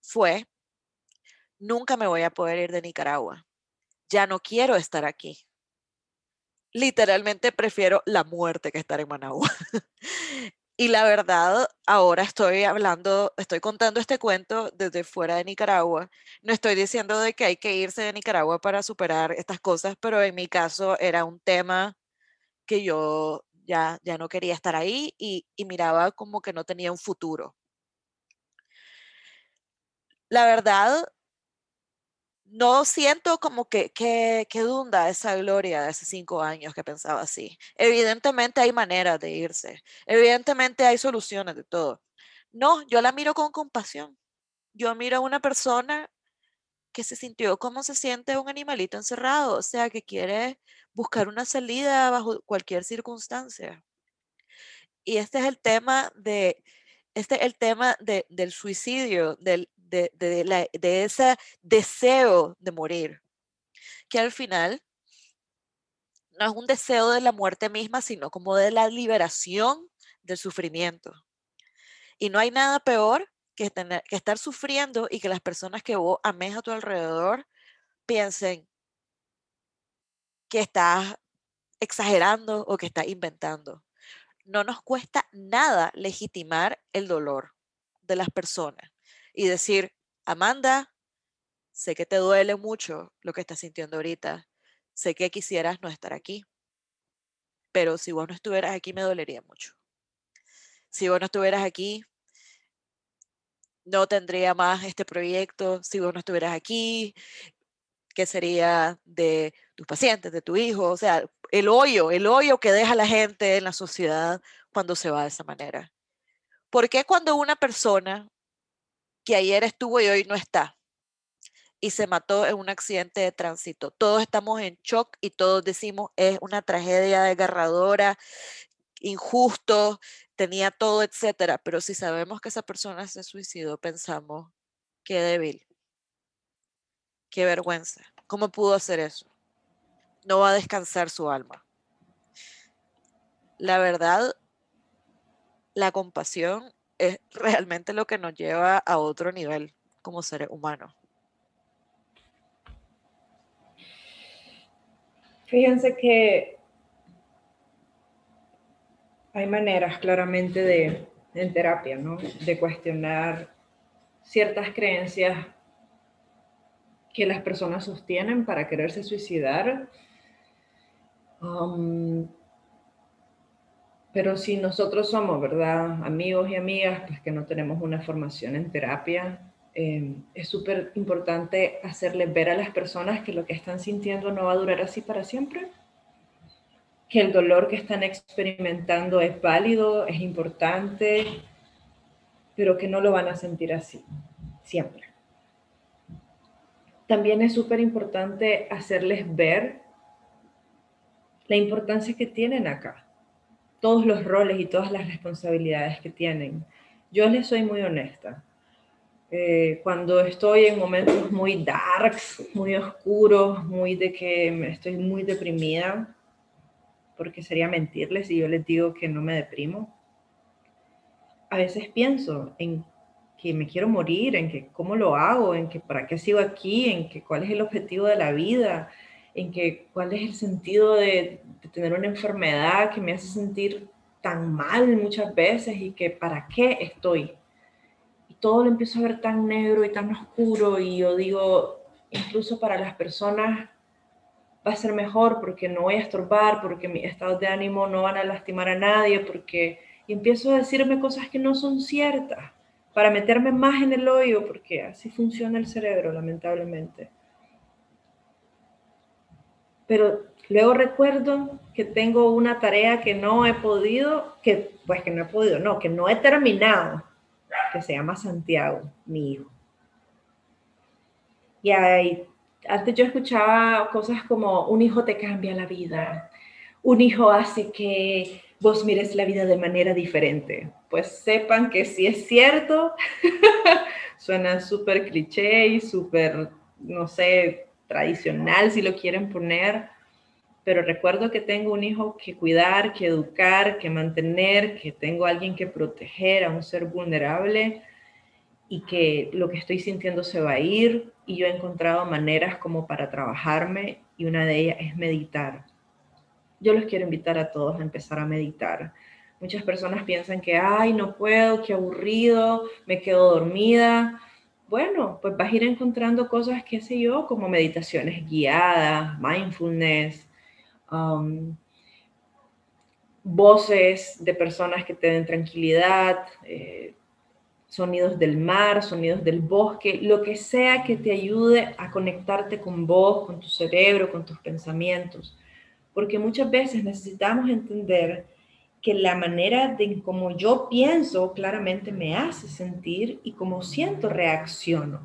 S1: fue, nunca me voy a poder ir de Nicaragua. Ya no quiero estar aquí. Literalmente prefiero la muerte que estar en Managua. Y la verdad, ahora estoy hablando, estoy contando este cuento desde fuera de Nicaragua. No estoy diciendo de que hay que irse de Nicaragua para superar estas cosas, pero en mi caso era un tema que yo ya, ya no quería estar ahí y, y miraba como que no tenía un futuro. La verdad, no siento como que, que, dunda esa gloria de hace cinco años que pensaba así. Evidentemente hay maneras de irse, evidentemente hay soluciones de todo. No, yo la miro con compasión. Yo miro a una persona que se sintió como se siente un animalito encerrado, o sea, que quiere buscar una salida bajo cualquier circunstancia. Y este es el tema de, este el tema del suicidio, del, de, de ese deseo de morir, que al final no es un deseo de la muerte misma, sino como de la liberación del sufrimiento. Y no hay nada peor que, tener, que estar sufriendo y que las personas que vos ames a tu alrededor piensen que estás exagerando o que estás inventando. No nos cuesta nada legitimar el dolor de las personas y decir, Amanda, sé que te duele mucho lo que estás sintiendo ahorita, sé que quisieras no estar aquí, pero si vos no estuvieras aquí me dolería mucho. Si vos no estuvieras aquí, no tendría más este proyecto. Si vos no estuvieras aquí, ¿qué sería de tus pacientes, de tu hijo? O sea, el hoyo, el hoyo que deja la gente en la sociedad cuando se va de esa manera. ¿Por qué cuando una persona que ayer estuvo y hoy no está y se mató en un accidente de tránsito, todos estamos en shock y todos decimos es una tragedia desgarradora, injusto, tenía todo, etcétera, pero si sabemos que esa persona se suicidó, pensamos, qué débil, qué vergüenza, ¿cómo pudo hacer eso? No va a descansar su alma. La verdad, la compasión es realmente lo que nos lleva a otro nivel como seres humanos.
S2: Fíjense que hay maneras claramente de, en terapia, ¿no? De cuestionar ciertas creencias que las personas sostienen para quererse suicidar. Um, pero si nosotros somos, ¿verdad? Amigos y amigas, pues que no tenemos una formación en terapia, eh, es súper importante hacerles ver a las personas que lo que están sintiendo no va a durar así para siempre que el dolor que están experimentando es válido, es importante, pero que no lo van a sentir así, siempre. También es súper importante hacerles ver la importancia que tienen acá, todos los roles y todas las responsabilidades que tienen. Yo les soy muy honesta. Eh, cuando estoy en momentos muy darks, muy oscuros, muy de que estoy muy deprimida, porque sería mentirles si yo les digo que no me deprimo. A veces pienso en que me quiero morir, en que cómo lo hago, en que para qué sigo aquí, en que cuál es el objetivo de la vida, en que cuál es el sentido de, tener una enfermedad que me hace sentir tan mal muchas veces y que para qué estoy. Y todo lo empiezo a ver tan negro y tan oscuro y yo digo, incluso para las personas va a ser mejor porque no voy a estorbar, porque mi estado de ánimo no van a lastimar a nadie, porque y empiezo a decirme cosas que no son ciertas para meterme más en el hoyo, porque así funciona el cerebro, lamentablemente. Pero luego recuerdo que tengo una tarea que no he podido, que pues que no he podido, no, que no he terminado, que se llama Santiago, mi hijo. Y hay antes yo escuchaba cosas como un hijo te cambia la vida, un hijo hace que vos mires la vida de manera diferente. Pues sepan que sí es cierto, suena súper cliché y súper, no sé, tradicional si lo quieren poner, pero recuerdo que tengo un hijo que cuidar, que educar, que mantener, que tengo a alguien que proteger, a un ser vulnerable y que lo que estoy sintiendo se va a ir y yo he encontrado maneras como para trabajarme y una de ellas es meditar. Yo los quiero invitar a todos a empezar a meditar. Muchas personas piensan que, ay, no puedo, qué aburrido, me quedo dormida. Bueno, pues vas a ir encontrando cosas, qué sé yo, como meditaciones guiadas, mindfulness, um, voces de personas que te den tranquilidad, eh, sonidos del mar, sonidos del bosque, lo que sea que te ayude a conectarte con vos, con tu cerebro, con tus pensamientos. Porque muchas veces necesitamos entender que la manera de cómo yo pienso claramente me hace sentir y como siento reacciono.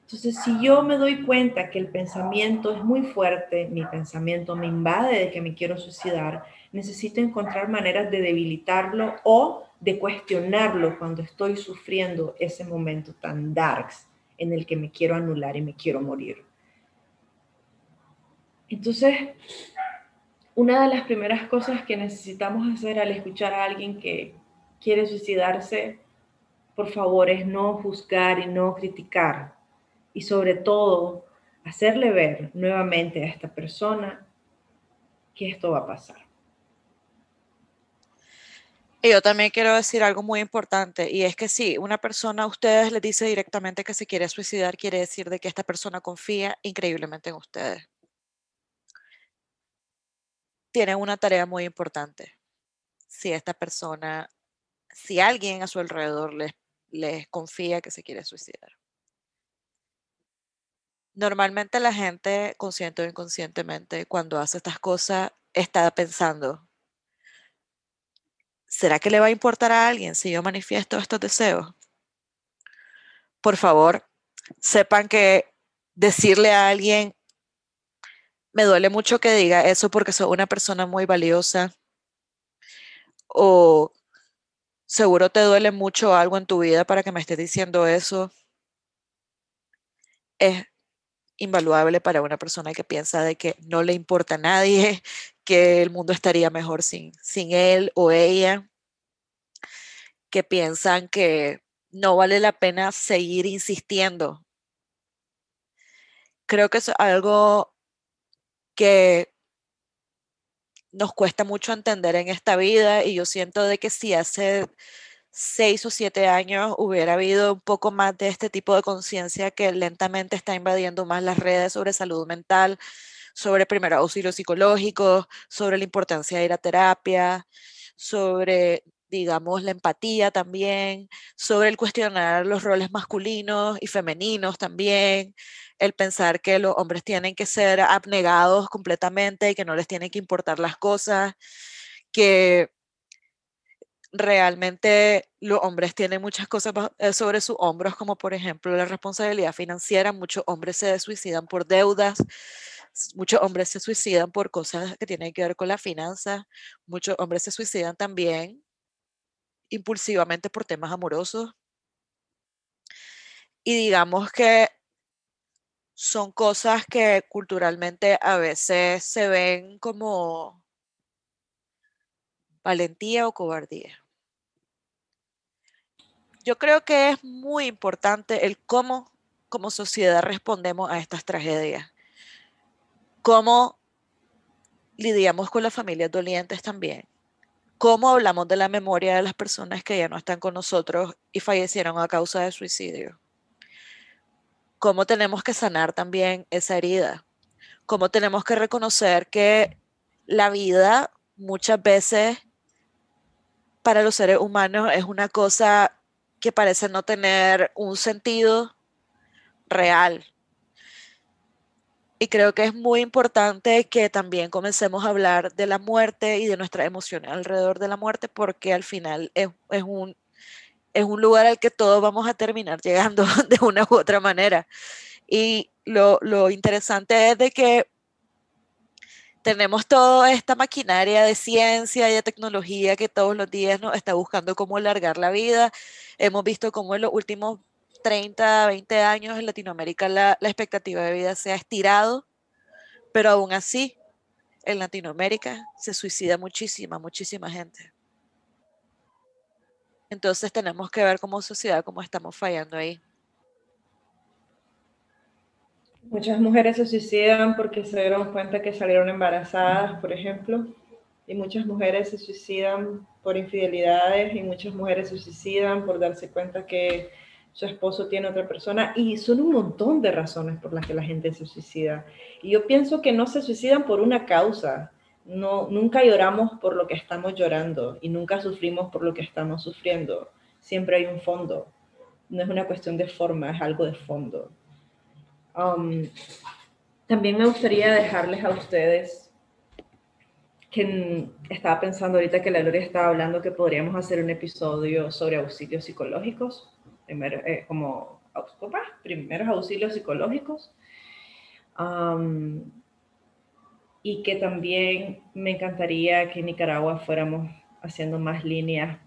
S2: Entonces, si yo me doy cuenta que el pensamiento es muy fuerte, mi pensamiento me invade de que me quiero suicidar, necesito encontrar maneras de debilitarlo o de cuestionarlo cuando estoy sufriendo ese momento tan darks en el que me quiero anular y me quiero morir. Entonces, una de las primeras cosas que necesitamos hacer al escuchar a alguien que quiere suicidarse, por favor, es no juzgar y no criticar. Y sobre todo, hacerle ver nuevamente a esta persona que esto va a pasar.
S1: Y yo también quiero decir algo muy importante, y es que si una persona a ustedes les dice directamente que se quiere suicidar, quiere decir de que esta persona confía increíblemente en ustedes. Tienen una tarea muy importante. Si esta persona, si alguien a su alrededor les, confía que se quiere suicidar. Normalmente la gente, consciente o inconscientemente, cuando hace estas cosas, está pensando, ¿será que le va a importar a alguien si yo manifiesto estos deseos? Por favor, sepan que decirle a alguien, me duele mucho que diga eso porque soy una persona muy valiosa, o seguro te duele mucho algo en tu vida para que me estés diciendo eso, es invaluable para una persona que piensa de que no le importa a nadie, que el mundo estaría mejor sin, sin él o ella, que piensan que no vale la pena seguir insistiendo. Creo que es algo que nos cuesta mucho entender en esta vida y yo siento de que si hace seis o siete años hubiera habido un poco más de este tipo de conciencia que lentamente está invadiendo más las redes sobre salud mental, sobre primer auxilio psicológico, sobre la importancia de ir a terapia, sobre, digamos, la empatía también, sobre el cuestionar los roles masculinos y femeninos también, el pensar que los hombres tienen que ser abnegados completamente y que no les tienen que importar las cosas, que realmente los hombres tienen muchas cosas eh, sobre sus hombros, como por ejemplo la responsabilidad financiera. Muchos hombres se suicidan por deudas, muchos hombres se suicidan por cosas que tienen que ver con la finanza, muchos hombres se suicidan también impulsivamente por temas amorosos. Y digamos que son cosas que culturalmente a veces se ven como valentía o cobardía yo creo que es muy importante el cómo como sociedad respondemos a estas tragedias. Cómo lidiamos con las familias dolientes también. Cómo hablamos de la memoria de las personas que ya no están con nosotros y fallecieron a causa de suicidio. Cómo tenemos que sanar también esa herida. Cómo tenemos que reconocer que la vida muchas veces para los seres humanos es una cosa que parece no tener un sentido real. Y creo que es muy importante que también comencemos a hablar de la muerte y de nuestras emociones alrededor de la muerte, porque al final es, un, es un lugar al que todos vamos a terminar llegando de una u otra manera. Y lo, lo interesante es de que tenemos toda esta maquinaria de ciencia y de tecnología que todos los días nos está buscando cómo alargar la vida. Hemos visto cómo en los últimos 30, 20 años en Latinoamérica la, expectativa de vida se ha estirado, pero aún así en Latinoamérica se suicida muchísima, muchísima gente. Entonces tenemos que ver como sociedad cómo estamos fallando ahí.
S2: Muchas mujeres se suicidan porque se dieron cuenta que salieron embarazadas, por ejemplo, y muchas mujeres se suicidan por infidelidades y muchas mujeres se suicidan por darse cuenta que su esposo tiene otra persona y son un montón de razones por las que la gente se suicida. Y yo pienso que no se suicidan por una causa. No, nunca lloramos por lo que estamos llorando y nunca sufrimos por lo que estamos sufriendo. Siempre hay un fondo. no es una cuestión de forma, es algo de fondo. Um, también me gustaría dejarles a ustedes que estaba pensando ahorita que la Gloria estaba hablando que podríamos hacer un episodio sobre auxilios psicológicos, eh, como primeros auxilios psicológicos. Y que también me encantaría que en Nicaragua fuéramos haciendo más líneas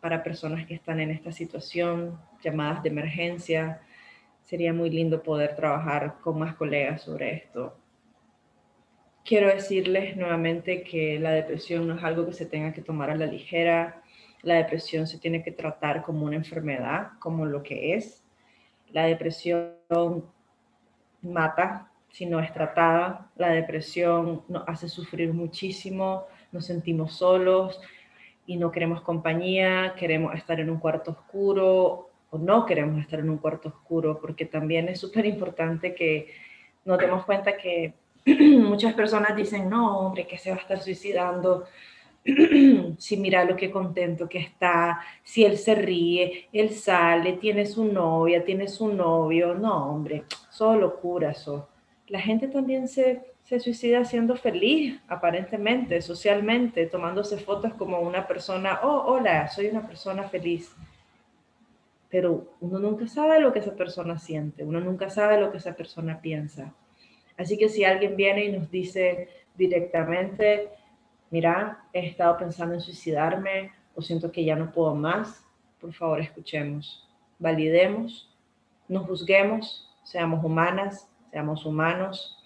S2: para personas que están en esta situación, llamadas de emergencia. Sería muy lindo poder trabajar con más colegas sobre esto. Quiero decirles nuevamente que la depresión no es algo que se tenga que tomar a la ligera. La depresión se tiene que tratar como una enfermedad, como lo que es. La depresión mata si no es tratada. La depresión nos hace sufrir muchísimo, nos sentimos solos, y no queremos compañía, queremos estar en un cuarto oscuro o no queremos estar en un cuarto oscuro, porque también es súper importante que nos demos cuenta que muchas personas dicen, no, hombre, que se va a estar suicidando. si mira lo que contento que está, si él se ríe, él sale, tiene su novia, tiene su novio, no, hombre, solo locura eso. La gente también se se suicida siendo feliz, aparentemente, socialmente, tomándose fotos como una persona, oh, hola, soy una persona feliz. Pero uno nunca sabe lo que esa persona siente, uno nunca sabe lo que esa persona piensa. Así que si alguien viene y nos dice directamente, mira, he estado pensando en suicidarme o siento que ya no puedo más, por favor escuchemos, validemos, no juzguemos, seamos humanas, seamos humanos,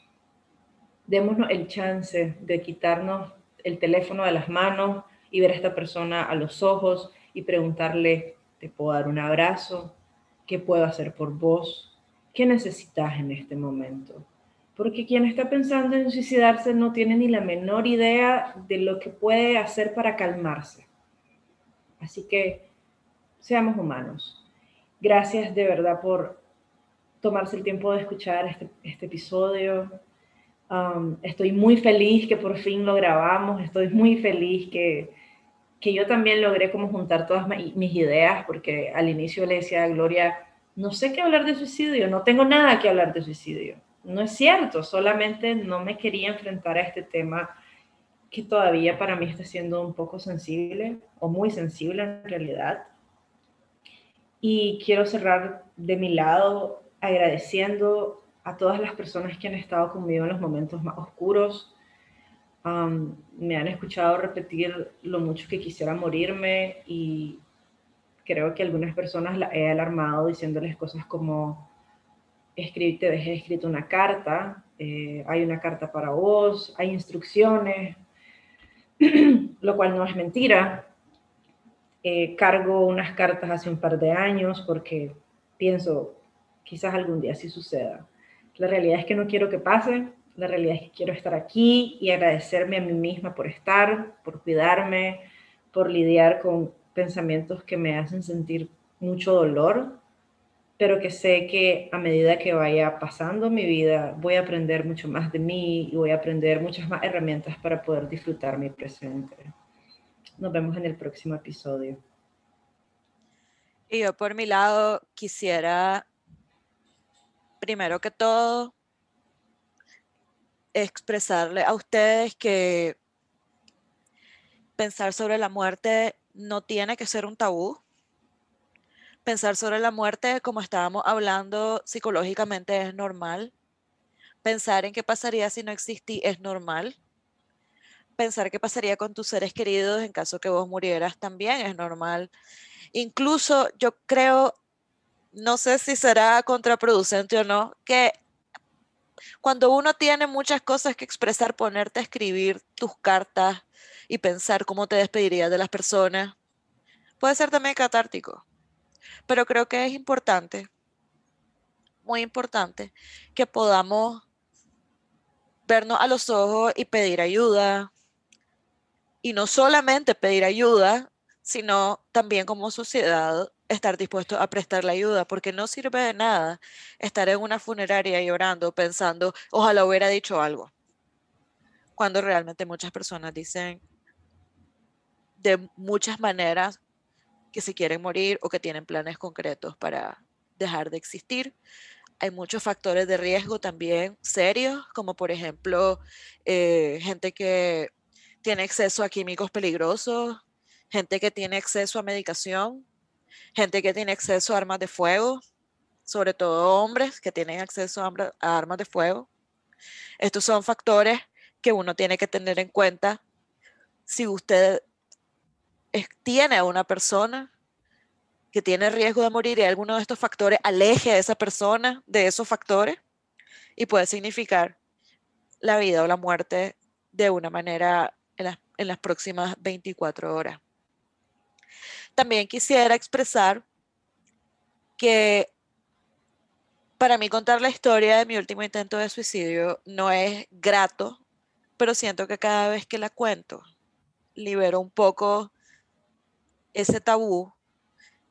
S2: démonos el chance de quitarnos el teléfono de las manos y ver a esta persona a los ojos y preguntarle, ¿te puedo dar un abrazo? ¿Qué puedo hacer por vos? ¿Qué necesitas en este momento? Porque quien está pensando en suicidarse no tiene ni la menor idea de lo que puede hacer para calmarse. Así que seamos humanos. Gracias de verdad por tomarse el tiempo de escuchar este, este episodio. Um, estoy muy feliz que por fin lo grabamos, estoy muy feliz que, que yo también logré como juntar todas mis ideas, porque al inicio le decía a Gloria, no sé qué hablar de suicidio, no tengo nada que hablar de suicidio. No es cierto, solamente no me quería enfrentar a este tema que todavía para mí está siendo un poco sensible o muy sensible en realidad. Y quiero cerrar de mi lado agradeciendo a todas las personas que han estado conmigo en los momentos más oscuros. me han escuchado repetir lo mucho que quisiera morirme y creo que algunas personas la he alarmado diciéndoles cosas como, escribí, te dejé escrito una carta, eh, hay una carta para vos, hay instrucciones, lo cual no es mentira. Eh, cargo unas cartas hace un par de años porque pienso, quizás algún día sí suceda. La realidad es que no quiero que pase, la realidad es que quiero estar aquí y agradecerme a mí misma por estar, por cuidarme, por lidiar con pensamientos que me hacen sentir mucho dolor, pero que sé que a medida que vaya pasando mi vida voy a aprender mucho más de mí y voy a aprender muchas más herramientas para poder disfrutar mi presente. Nos vemos en el próximo episodio.
S1: Y yo por mi lado quisiera primero que todo, expresarle a ustedes que pensar sobre la muerte no tiene que ser un tabú. Pensar sobre la muerte, como estábamos hablando, psicológicamente es normal. Pensar en qué pasaría si no existí es normal. Pensar qué pasaría con tus seres queridos en caso que vos murieras también es normal. Incluso yo creo no sé si será contraproducente o no, que cuando uno tiene muchas cosas que expresar, ponerte a escribir tus cartas y pensar cómo te despedirías de las personas, puede ser también catártico. Pero creo que es importante, muy importante, que podamos vernos a los ojos y pedir ayuda. Y no solamente pedir ayuda, sino también como sociedad estar dispuesto a prestar la ayuda, porque no sirve de nada estar en una funeraria llorando, pensando, ojalá hubiera dicho algo, cuando realmente muchas personas dicen de muchas maneras que se quieren morir o que tienen planes concretos para dejar de existir. Hay muchos factores de riesgo también serios, como por ejemplo eh, gente que tiene acceso a químicos peligrosos, gente que tiene acceso a medicación, gente que tiene acceso a armas de fuego, sobre todo hombres que tienen acceso a, armas de fuego. Estos son factores que uno tiene que tener en cuenta si usted tiene a una persona que tiene riesgo de morir y alguno de estos factores aleje a esa persona de esos factores y puede significar la vida o la muerte de una manera en las, próximas 24 horas. También quisiera expresar que para mí contar la historia de mi último intento de suicidio no es grato, pero siento que cada vez que la cuento, libero un poco ese tabú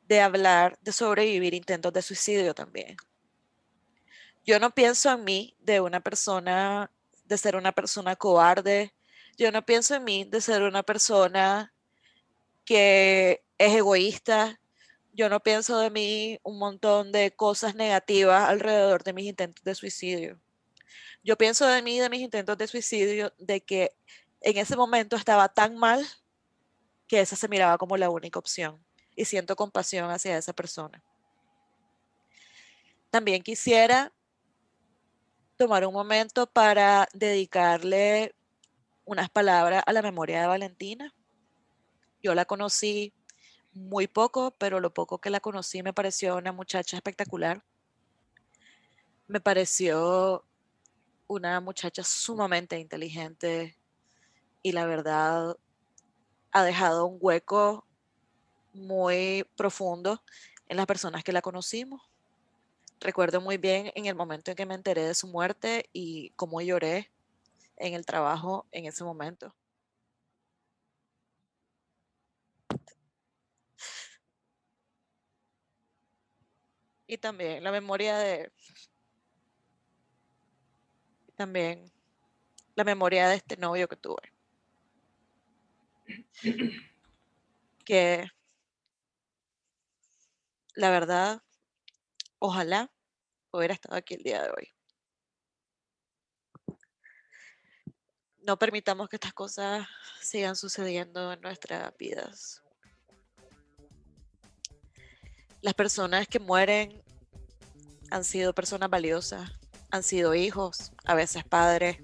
S1: de hablar de sobrevivir intentos de suicidio también. Yo no pienso en mí de una persona, de ser una persona cobarde. Yo no pienso en mí de ser una persona que es egoísta, yo no pienso de mí un montón de cosas negativas alrededor de mis intentos de suicidio. Yo pienso de mí, de mis intentos de suicidio, de que en ese momento estaba tan mal que esa se miraba como la única opción y siento compasión hacia esa persona. También quisiera tomar un momento para dedicarle unas palabras a la memoria de Valentina. Yo la conocí muy poco, pero lo poco que la conocí me pareció una muchacha espectacular. Me pareció una muchacha sumamente inteligente y la verdad ha dejado un hueco muy profundo en las personas que la conocimos. Recuerdo muy bien en el momento en que me enteré de su muerte y cómo lloré en el trabajo en ese momento. Y también la memoria de... También la memoria de este novio que tuve. Que la verdad, ojalá hubiera estado aquí el día de hoy. No permitamos que estas cosas sigan sucediendo en nuestras vidas las personas que mueren han sido personas valiosas, han sido hijos, a veces padres,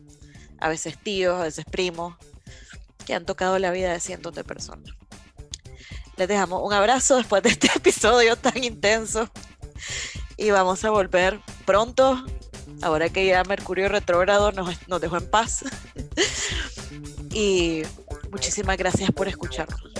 S1: a veces tíos, a veces primos, que han tocado la vida de cientos de personas. Les dejamos un abrazo después de este episodio tan intenso y vamos a volver pronto, ahora que ya Mercurio retrógrado nos, nos dejó en paz. y muchísimas gracias por escucharnos.